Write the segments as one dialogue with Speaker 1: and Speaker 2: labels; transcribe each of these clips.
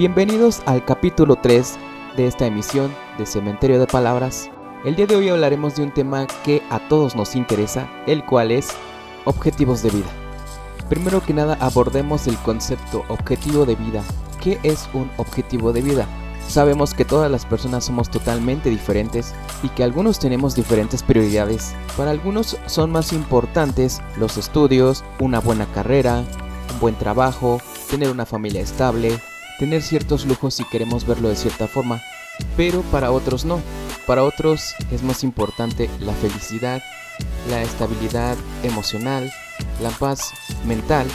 Speaker 1: Bienvenidos al capítulo 3 de esta emisión de Cementerio de Palabras. El día de hoy hablaremos de un tema que a todos nos interesa, el cual es objetivos de vida. Primero que nada abordemos el concepto objetivo de vida. ¿Qué es un objetivo de vida? Sabemos que todas las personas somos totalmente diferentes y que algunos tenemos diferentes prioridades. Para algunos son más importantes los estudios, una buena carrera, un buen trabajo, tener una familia estable, tener ciertos lujos si queremos verlo de cierta forma, pero para otros no. Para otros es más importante la felicidad, la estabilidad emocional, la paz mental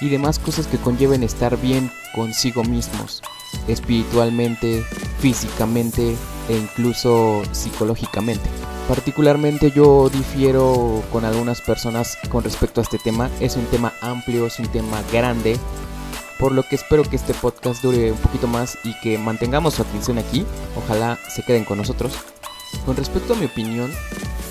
Speaker 1: y demás cosas que conlleven estar bien consigo mismos espiritualmente, físicamente e incluso psicológicamente. Particularmente yo difiero con algunas personas con respecto a este tema. Es un tema amplio, es un tema grande, por lo que espero que este podcast dure un poquito más y que mantengamos su atención aquí. Ojalá se queden con nosotros. Con respecto a mi opinión,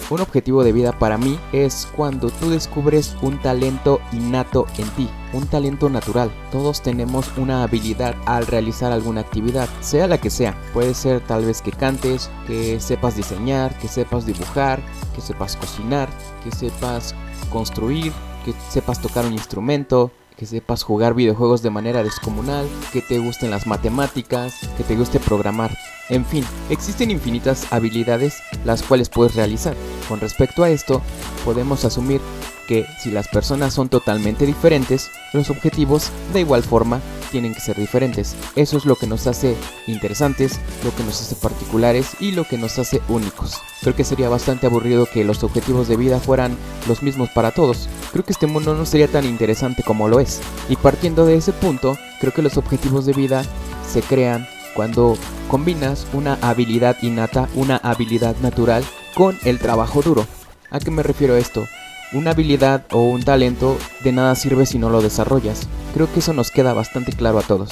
Speaker 1: un objetivo de vida para mí es cuando tú descubres un talento innato en ti, un talento natural. Todos tenemos una habilidad al realizar alguna actividad, sea la que sea. Puede ser tal vez que cantes, que sepas diseñar, que sepas dibujar, que sepas cocinar, que sepas construir, que sepas tocar un instrumento, que sepas jugar videojuegos de manera descomunal, que te gusten las matemáticas, que te guste programar. En fin, existen infinitas habilidades las cuales puedes realizar. Con respecto a esto, podemos asumir que si las personas son totalmente diferentes, los objetivos de igual forma tienen que ser diferentes. Eso es lo que nos hace interesantes, lo que nos hace particulares y lo que nos hace únicos. Creo que sería bastante aburrido que los objetivos de vida fueran los mismos para todos. Creo que este mundo no sería tan interesante como lo es. Y partiendo de ese punto, creo que los objetivos de vida se crean cuando combinas una habilidad innata, una habilidad natural con el trabajo duro. ¿A qué me refiero esto? Una habilidad o un talento de nada sirve si no lo desarrollas. Creo que eso nos queda bastante claro a todos.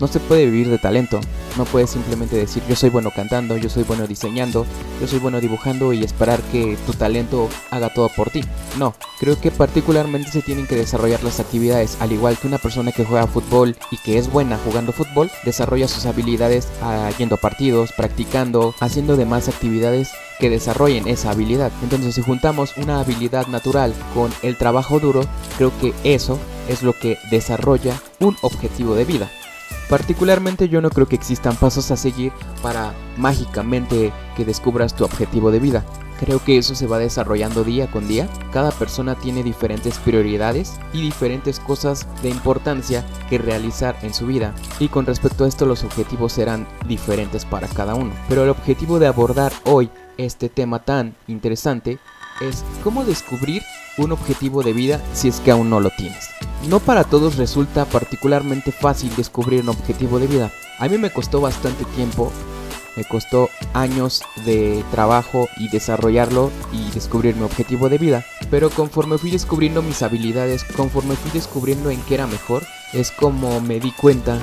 Speaker 1: No se puede vivir de talento. No puedes simplemente decir yo soy bueno cantando, yo soy bueno diseñando, yo soy bueno dibujando y esperar que tu talento haga todo por ti. No, creo que particularmente se tienen que desarrollar las actividades, al igual que una persona que juega fútbol y que es buena jugando fútbol, desarrolla sus habilidades ah, yendo a partidos, practicando, haciendo demás actividades que desarrollen esa habilidad. Entonces si juntamos una habilidad natural con el trabajo duro, creo que eso es lo que desarrolla un objetivo de vida. Particularmente yo no creo que existan pasos a seguir para mágicamente que descubras tu objetivo de vida. Creo que eso se va desarrollando día con día. Cada persona tiene diferentes prioridades y diferentes cosas de importancia que realizar en su vida. Y con respecto a esto los objetivos serán diferentes para cada uno. Pero el objetivo de abordar hoy este tema tan interesante es cómo descubrir un objetivo de vida si es que aún no lo tienes. No para todos resulta particularmente fácil descubrir un objetivo de vida. A mí me costó bastante tiempo, me costó años de trabajo y desarrollarlo y descubrir mi objetivo de vida. Pero conforme fui descubriendo mis habilidades, conforme fui descubriendo en qué era mejor, es como me di cuenta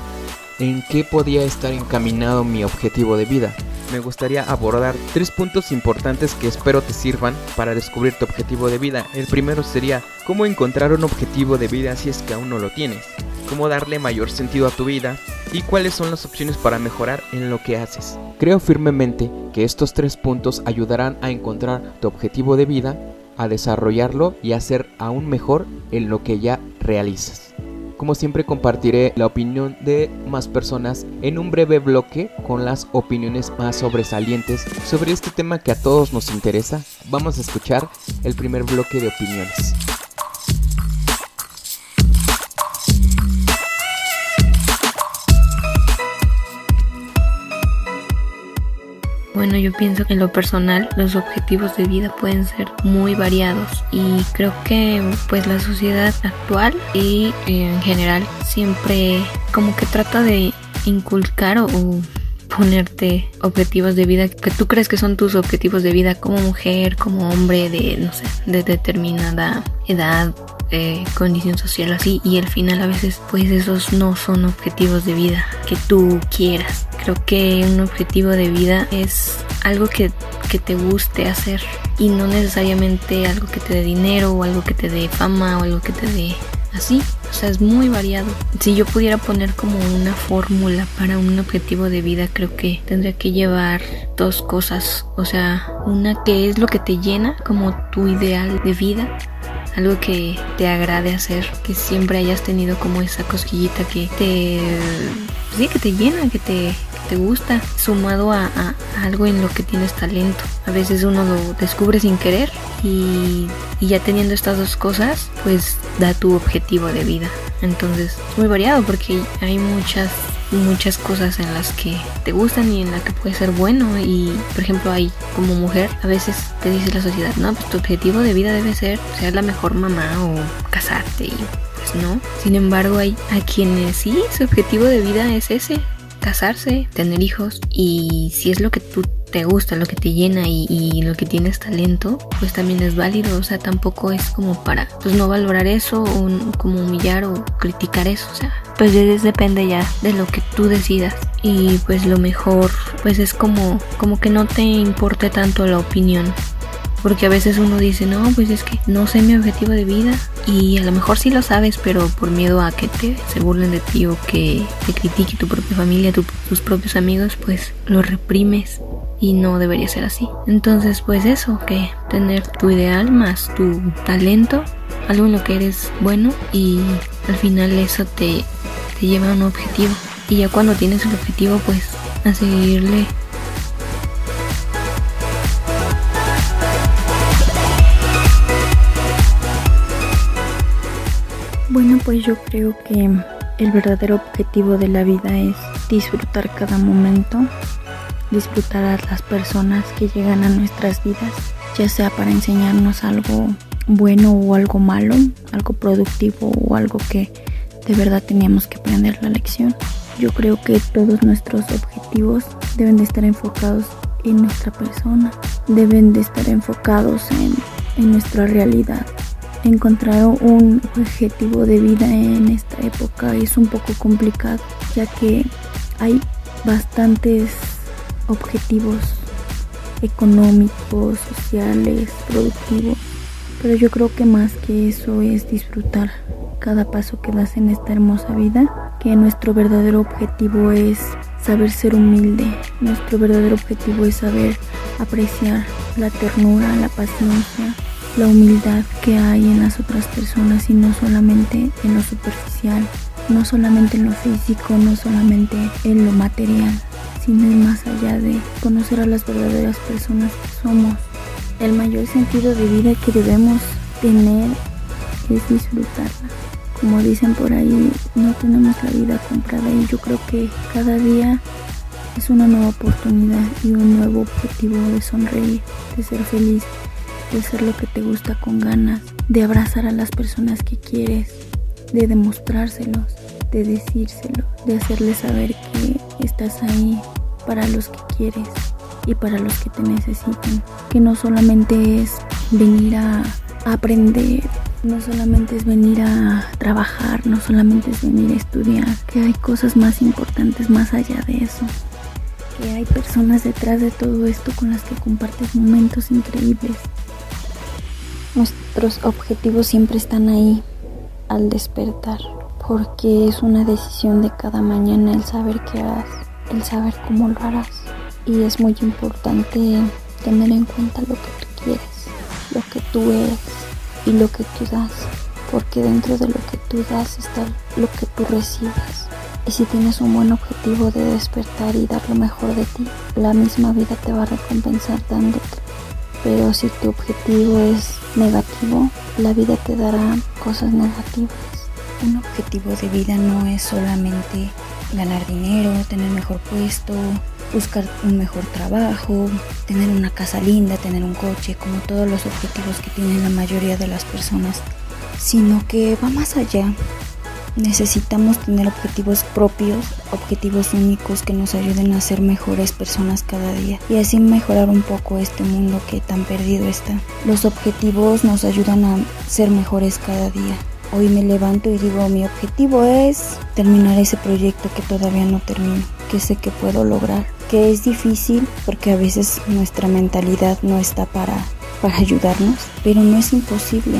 Speaker 1: en qué podía estar encaminado mi objetivo de vida me gustaría abordar tres puntos importantes que espero te sirvan para descubrir tu objetivo de vida. El primero sería cómo encontrar un objetivo de vida si es que aún no lo tienes, cómo darle mayor sentido a tu vida y cuáles son las opciones para mejorar en lo que haces. Creo firmemente que estos tres puntos ayudarán a encontrar tu objetivo de vida, a desarrollarlo y a ser aún mejor en lo que ya realizas. Como siempre compartiré la opinión de más personas en un breve bloque con las opiniones más sobresalientes sobre este tema que a todos nos interesa. Vamos a escuchar el primer bloque de opiniones.
Speaker 2: Bueno, yo pienso que en lo personal los objetivos de vida pueden ser muy variados y creo que pues la sociedad actual y en general siempre como que trata de inculcar o, ponerte objetivos de vida que tú crees que son tus objetivos de vida como mujer, como hombre de no sé, de determinada edad, eh, condición social así y al final a veces pues esos no son objetivos de vida que tú quieras Creo que un objetivo de vida es algo que, te guste hacer y no necesariamente algo que te dé dinero o algo que te dé fama o algo que te dé así. O sea, es muy variado. Si yo pudiera poner como una fórmula para un objetivo de vida, creo que tendría que llevar dos cosas. O sea, una que es lo que te llena como tu ideal de vida algo que te agrade hacer, que siempre hayas tenido como esa cosquillita que te, sí, que te llena, que te, te gusta, sumado a, algo en lo que tienes talento. A veces uno lo descubre sin querer y, ya teniendo estas dos cosas, pues da tu objetivo de vida. Entonces es muy variado porque hay muchas muchas cosas en las que te gustan y en las que puedes ser bueno y por ejemplo hay como mujer a veces te dice la sociedad no pues tu objetivo de vida debe ser ser la mejor mamá o casarte y pues no sin embargo hay a quienes sí su objetivo de vida es ese casarse tener hijos y si es lo que tú te gusta, lo que te llena y, lo que tienes talento, pues también es válido. O sea, tampoco es como para pues no valorar eso o como humillar o criticar eso. O sea, pues depende ya de lo que tú decidas. Y pues lo mejor, pues es como, como que no te importe tanto la opinión. Porque a veces uno dice, no, pues es que no sé mi objetivo de vida. Y a lo mejor sí lo sabes, pero por miedo a que te se burlen de ti o que te critique tu propia familia, tus propios amigos, pues lo reprimes y no debería ser así. Entonces, pues eso, que tener tu ideal más tu talento, algo en lo que eres bueno y al final eso te, te lleva a un objetivo. Y ya cuando tienes el objetivo, pues a seguirle
Speaker 3: Bueno, pues yo creo que el verdadero objetivo de la vida es disfrutar cada momento, disfrutar a las personas que llegan a nuestras vidas, ya sea para enseñarnos algo bueno o algo malo, algo productivo o algo que de verdad teníamos que aprender la lección. Yo creo que todos nuestros objetivos deben de estar enfocados en nuestra persona, deben de estar enfocados en, en nuestra realidad. Encontrar un objetivo de vida en esta época es un poco complicado, ya que hay bastantes objetivos económicos, sociales, productivos. Pero yo creo que más que eso es disfrutar cada paso que das en esta hermosa vida, que nuestro verdadero objetivo es saber ser humilde, nuestro verdadero objetivo es saber apreciar la ternura, la paciencia, la humildad que hay en las otras personas y no solamente en lo superficial, no solamente en lo físico, no solamente en lo material sino más allá de conocer a las verdaderas personas que somos. El mayor sentido de vida que debemos tener es disfrutarla. Como dicen por ahí, no tenemos la vida comprada y yo creo que cada día es una nueva oportunidad y un nuevo objetivo de sonreír, de ser feliz, de hacer lo que te gusta con ganas, de abrazar a las personas que quieres, de demostrárselos, de decírselo, de hacerles saber que estás ahí para los que quieres y para los que te necesitan. Que no solamente es venir a aprender, no solamente es venir a trabajar, no solamente es venir a estudiar, que hay cosas más importantes más allá de eso. Que hay personas detrás de todo esto con las que compartes momentos increíbles. Nuestros objetivos siempre están ahí al despertar porque es una decisión de cada mañana el saber qué harás, el saber cómo lo harás. Y es muy importante tener en cuenta lo que tú quieres, lo que tú eres y lo que tú das, porque dentro de lo que tú das está lo que tú recibes. Y si tienes un buen objetivo de despertar y dar lo mejor de ti, la misma vida te va a recompensar dándote. Pero si tu objetivo es negativo, la vida te dará cosas negativas. Un objetivo de vida no es solamente ganar dinero, tener mejor puesto, buscar un mejor trabajo, tener una casa linda, tener un coche, como todos los objetivos que tienen la mayoría de las personas, sino que va más allá. Necesitamos tener objetivos propios, objetivos únicos que nos ayuden a ser mejores personas cada día y así mejorar un poco este mundo que tan perdido está. Los objetivos nos ayudan a ser mejores cada día. Hoy me levanto y digo, mi objetivo es terminar ese proyecto que todavía no termino, que sé que puedo lograr, que es difícil porque a veces nuestra mentalidad no está para, para ayudarnos, pero no es imposible.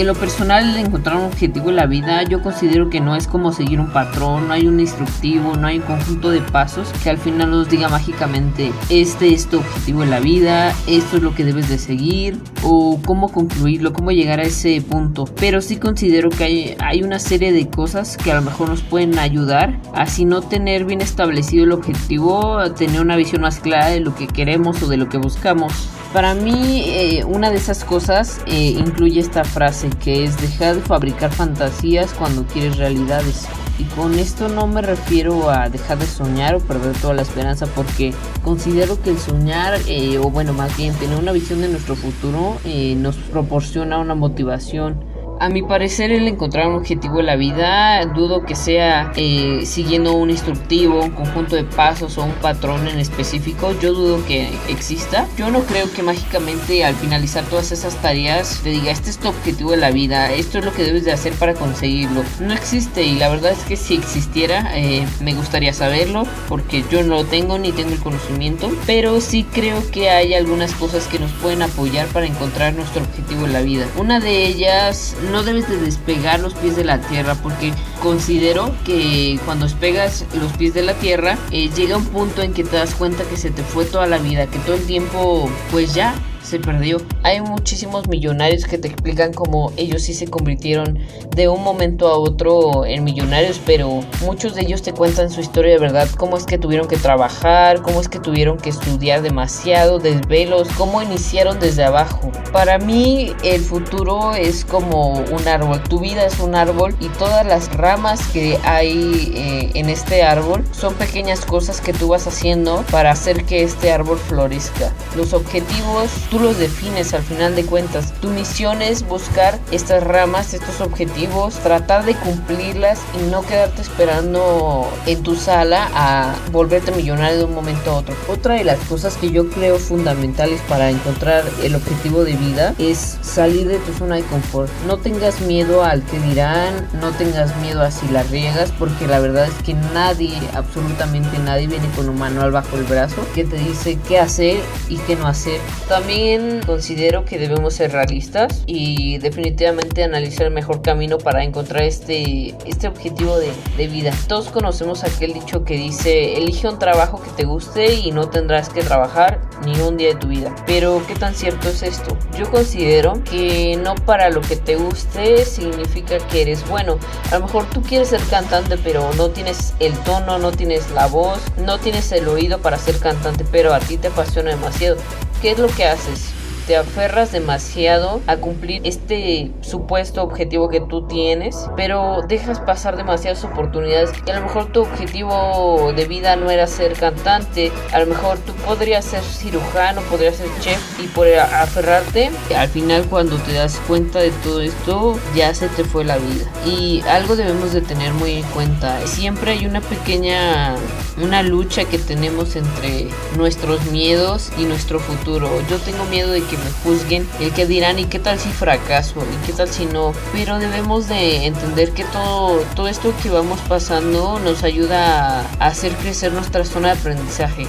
Speaker 4: En lo personal, encontrar un objetivo en la vida, yo considero que no es como seguir un patrón, no hay un instructivo, no hay un conjunto de pasos que al final nos diga mágicamente, este es tu objetivo en la vida, esto es lo que debes de seguir, o cómo concluirlo, cómo llegar a ese punto. Pero sí considero que hay, hay una serie de cosas que a lo mejor nos pueden ayudar a no tener bien establecido el objetivo, a tener una visión más clara de lo que queremos o de lo que buscamos. Para mí, eh, una de esas cosas eh, incluye esta frase que es dejar de fabricar fantasías cuando quieres realidades. Y con esto no me refiero a dejar de soñar o perder toda la esperanza porque considero que el soñar, eh, o bueno, más bien tener una visión de nuestro futuro, nos proporciona una motivación a mi parecer el encontrar un objetivo en la vida dudo que sea eh, siguiendo un instructivo, un conjunto de pasos o un patrón en específico. Yo dudo que exista. Yo no creo que mágicamente al finalizar todas esas tareas te diga este es tu objetivo de la vida, esto es lo que debes de hacer para conseguirlo. No existe y la verdad es que si existiera eh, me gustaría saberlo porque yo no lo tengo ni tengo el conocimiento. Pero sí creo que hay algunas cosas que nos pueden apoyar para encontrar nuestro objetivo en la vida. Una de ellas no debes de despegar los pies de la tierra porque considero que cuando despegas los pies de la tierra eh, llega un punto en que te das cuenta que se te fue toda la vida, que todo el tiempo pues ya se perdió. Hay muchísimos millonarios que te explican cómo ellos sí se convirtieron de un momento a otro en millonarios, pero muchos de ellos te cuentan su historia de verdad, cómo es que tuvieron que trabajar, cómo es que tuvieron que estudiar demasiado, desvelos, cómo iniciaron desde abajo. Para mí el futuro es como un árbol, tu vida es un árbol y todas las ramas que hay eh, en este árbol son pequeñas cosas que tú vas haciendo para hacer que este árbol florezca. Los objetivos tú los defines al final de cuentas. Tu misión es buscar estas ramas, estos objetivos, tratar de cumplirlas y no quedarte esperando en tu sala a volverte millonario de un momento a otro. Otra de las cosas que yo creo fundamentales para encontrar el objetivo de vida es salir de tu zona de confort. No tengas miedo al que dirán, no tengas miedo a si la riegas, porque la verdad es que nadie, absolutamente nadie viene con un manual bajo el brazo que te dice qué hacer y qué no hacer. También considero que debemos ser realistas y definitivamente analizar el mejor camino para encontrar este, este objetivo de, de vida. Todos conocemos aquel dicho que dice, elige un trabajo que te guste y no tendrás que trabajar ni un día de tu vida. Pero ¿qué tan cierto es esto? Yo considero que no para lo que te guste significa que eres bueno. A lo mejor tú quieres ser cantante pero no tienes el tono, no tienes la voz, no tienes el oído para ser cantante, pero a ti te apasiona demasiado. ¿Qué es lo que haces? Te aferras demasiado a cumplir este supuesto objetivo que tú tienes, pero dejas pasar demasiadas oportunidades y a lo mejor tu objetivo de vida no era ser cantante, a lo mejor tú podrías ser cirujano, podrías ser chef y por aferrarte, al final cuando te das cuenta de todo esto ya se te fue la vida. Y algo debemos de tener muy en cuenta, siempre hay una pequeña una lucha que tenemos entre nuestros miedos y nuestro futuro. Yo tengo miedo de que me juzguen, el que dirán y qué tal si fracaso y qué tal si no, pero debemos de entender que todo, todo esto que vamos pasando nos ayuda a hacer crecer nuestra zona de aprendizaje.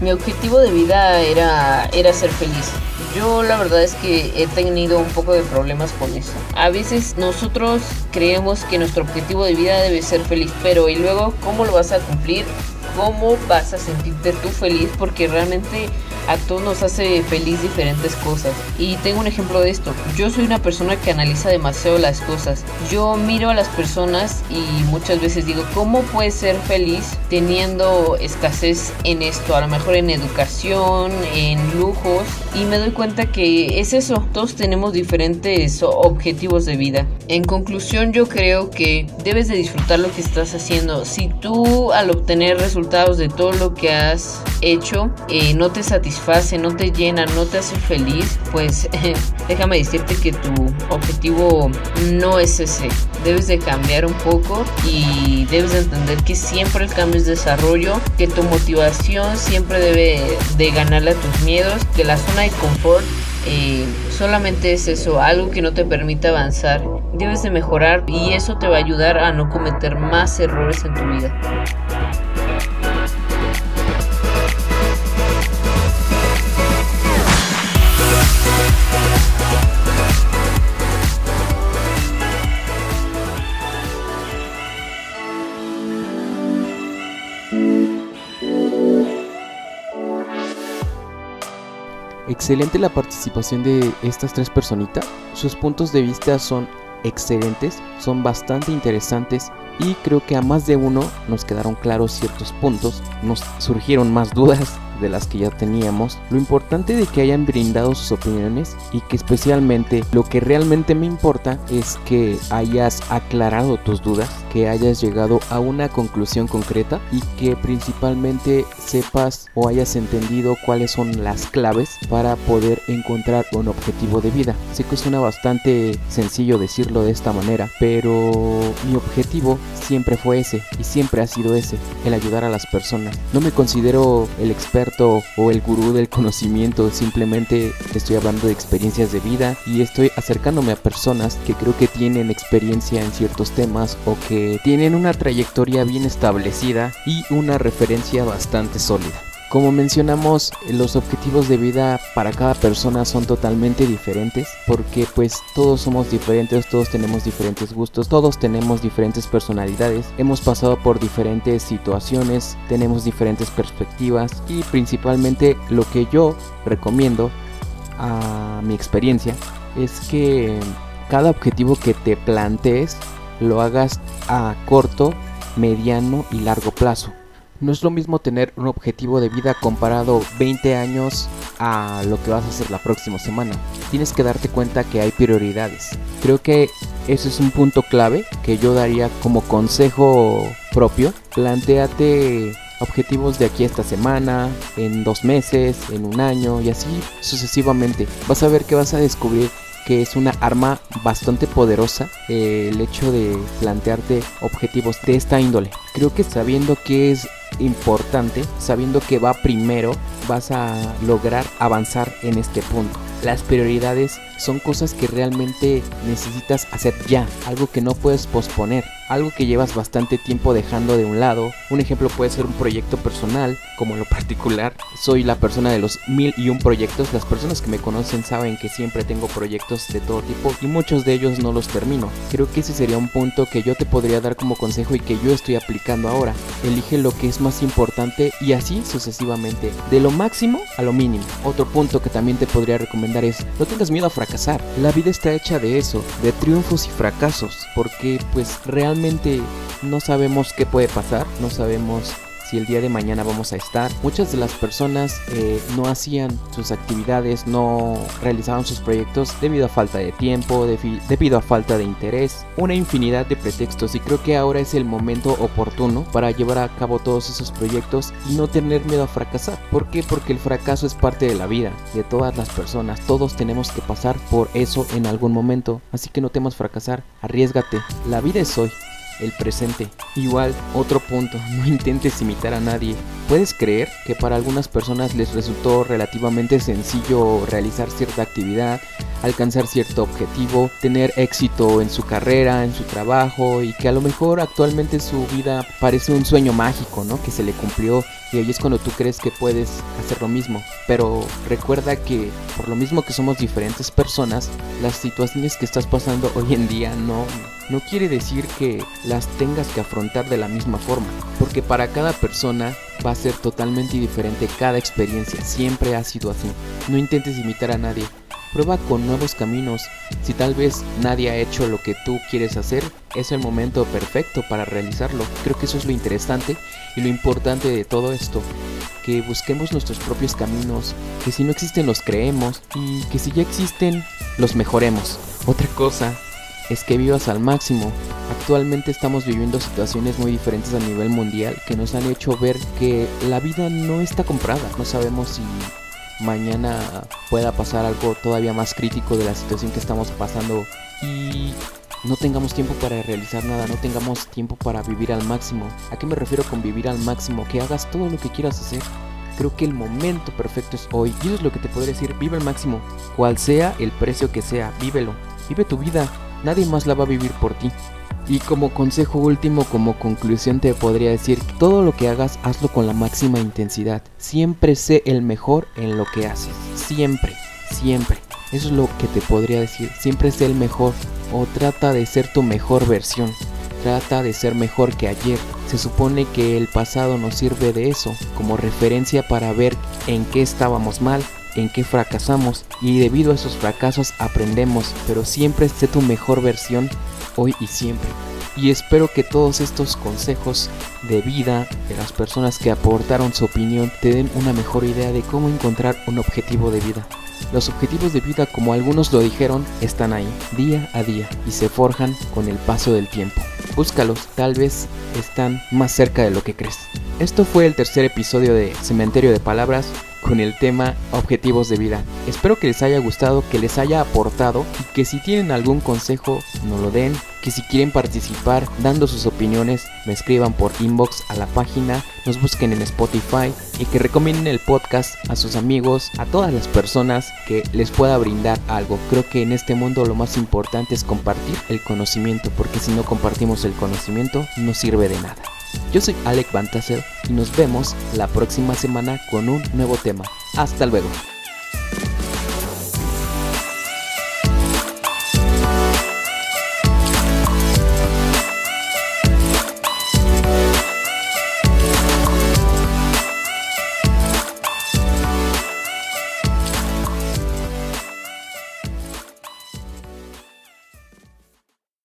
Speaker 4: Mi objetivo de vida era, era ser feliz. Yo la verdad es que he tenido un poco de problemas con eso. A veces nosotros creemos que nuestro objetivo de vida debe ser feliz, pero ¿y luego cómo lo vas a cumplir? ¿Cómo vas a sentirte tú feliz? Porque realmente a todos nos hace feliz diferentes cosas. Y tengo un ejemplo de esto. Yo soy una persona que analiza demasiado las cosas. Yo miro a las personas y muchas veces digo, ¿cómo puedes ser feliz teniendo escasez en esto? A lo mejor en educación, en lujos. Y me doy cuenta que es eso. Todos tenemos diferentes objetivos de vida. En conclusión, yo creo que debes de disfrutar lo que estás haciendo. Si tú al obtener resultados de todo lo que has hecho eh, no te satisface, no te llena, no te hace feliz, pues déjame decirte que tu objetivo no es ese. Debes de cambiar un poco y debes de entender que siempre el cambio es desarrollo, que tu motivación siempre debe de ganarle a tus miedos, que la zona de confort eh, solamente es eso, algo que no te permite avanzar. Debes de mejorar y eso te va a ayudar a no cometer más errores en tu vida.
Speaker 1: Excelente la participación de estas tres personitas. Sus puntos de vista son excelentes, son bastante interesantes y creo que a más de uno nos quedaron claros ciertos puntos, nos surgieron más dudas de las que ya teníamos. Lo importante de que hayan brindado sus opiniones y que especialmente lo que realmente me importa es que hayas aclarado tus dudas, que hayas llegado a una conclusión concreta y que principalmente sepas o hayas entendido cuáles son las claves para poder encontrar un objetivo de vida. Sé que suena bastante sencillo decirlo de esta manera, pero mi objetivo siempre fue ese y siempre ha sido ese, el ayudar a las personas. No me considero el experto o el gurú del conocimiento, simplemente estoy hablando de experiencias de vida y estoy acercándome a personas que creo que tienen experiencia en ciertos temas o que tienen una trayectoria bien establecida y una referencia bastante sólida. Como mencionamos, los objetivos de vida para cada persona son totalmente diferentes porque pues todos somos diferentes, todos tenemos diferentes gustos, todos tenemos diferentes personalidades, hemos pasado por diferentes situaciones, tenemos diferentes perspectivas y principalmente lo que yo recomiendo a mi experiencia es que cada objetivo que te plantees lo hagas a corto, mediano y largo plazo. No es lo mismo tener un objetivo de vida comparado 20 años a lo que vas a hacer la próxima semana. Tienes que darte cuenta que hay prioridades. Creo que ese es un punto clave que yo daría como consejo propio. Plantéate objetivos de aquí a esta semana, en dos meses, en un año y así sucesivamente. Vas a ver que vas a descubrir que es una arma bastante poderosa eh, el hecho de plantearte objetivos de esta índole. Creo que sabiendo que es importante, sabiendo que va primero, vas a lograr avanzar en este punto. Las prioridades son cosas que realmente necesitas hacer ya, algo que no puedes posponer, algo que llevas bastante tiempo dejando de un lado. Un ejemplo puede ser un proyecto personal, como lo particular, soy la persona de los mil y un proyectos. Las personas que me conocen saben que siempre tengo proyectos de todo tipo y muchos de ellos no los termino. Creo que ese sería un punto que yo te podría dar como consejo y que yo estoy aplicando ahora. Elige lo que es más importante y así sucesivamente, de lo máximo a lo mínimo. Otro punto que también te podría recomendar es no tengas miedo a fracasar. La vida está hecha de eso, de triunfos y fracasos, porque pues realmente no sabemos qué puede pasar, no sabemos si el día de mañana vamos a estar. Muchas de las personas eh, no hacían sus actividades, no realizaban sus proyectos debido a falta de tiempo, debido a falta de interés, una infinidad de pretextos y creo que ahora es el momento oportuno para llevar a cabo todos esos proyectos y no tener miedo a fracasar. ¿Por qué? Porque el fracaso es parte de la vida, de todas las personas, todos tenemos que pasar por eso en algún momento, así que no temas fracasar, arriesgate, la vida es hoy el presente. Igual, otro punto, no intentes imitar a nadie. ¿Puedes creer que para algunas personas les resultó relativamente sencillo realizar cierta actividad, alcanzar cierto objetivo, tener éxito en su carrera, en su trabajo y que a lo mejor actualmente su vida parece un sueño mágico, ¿no? Que se le cumplió y ahí es cuando tú crees que puedes hacer lo mismo. Pero recuerda que por lo mismo que somos diferentes personas, las situaciones que estás pasando hoy en día no no quiere decir que las tengas que afrontar de la misma forma, porque para cada persona va a ser totalmente diferente cada experiencia, siempre ha sido así. No intentes imitar a nadie, prueba con nuevos caminos. Si tal vez nadie ha hecho lo que tú quieres hacer, es el momento perfecto para realizarlo. Creo que eso es lo interesante y lo importante de todo esto, que busquemos nuestros propios caminos, que si no existen los creemos y que si ya existen los mejoremos. Otra cosa es que vivas al máximo. Actualmente estamos viviendo situaciones muy diferentes a nivel mundial que nos han hecho ver que la vida no está comprada. No sabemos si mañana pueda pasar algo todavía más crítico de la situación que estamos pasando y no tengamos tiempo para realizar nada, no tengamos tiempo para vivir al máximo. ¿A qué me refiero con vivir al máximo? Que hagas todo lo que quieras hacer. Creo que el momento perfecto es hoy. Y eso es lo que te podría decir, vive al máximo. Cual sea el precio que sea, vívelo. Vive tu vida nadie más la va a vivir por ti. Y como consejo último, como conclusión te podría decir, todo lo que hagas, hazlo con la máxima intensidad. Siempre sé el mejor en lo que haces. Siempre, siempre. Eso es lo que te podría decir. Siempre sé el mejor o trata de ser tu mejor versión. Trata de ser mejor que ayer. Se supone que el pasado nos sirve de eso, como referencia para ver en qué estábamos mal en qué fracasamos y debido a esos fracasos aprendemos, pero siempre esté tu mejor versión hoy y siempre. Y espero que todos estos consejos de vida de las personas que aportaron su opinión te den una mejor idea de cómo encontrar un objetivo de vida. Los objetivos de vida, como algunos lo dijeron, están ahí, día a día, y se forjan con el paso del tiempo. Búscalos, tal vez están más cerca de lo que crees. Esto fue el tercer episodio de Cementerio de Palabras con el tema objetivos de vida. Espero que les haya gustado, que les haya aportado y que si tienen algún consejo nos lo den, que si quieren participar dando sus opiniones me escriban por inbox a la página, nos busquen en Spotify y que recomienden el podcast a sus amigos, a todas las personas que les pueda brindar algo. Creo que en este mundo lo más importante es compartir el conocimiento porque si no compartimos el conocimiento no sirve de nada. Yo soy Alec Van y nos vemos la próxima semana con un nuevo tema. Hasta luego.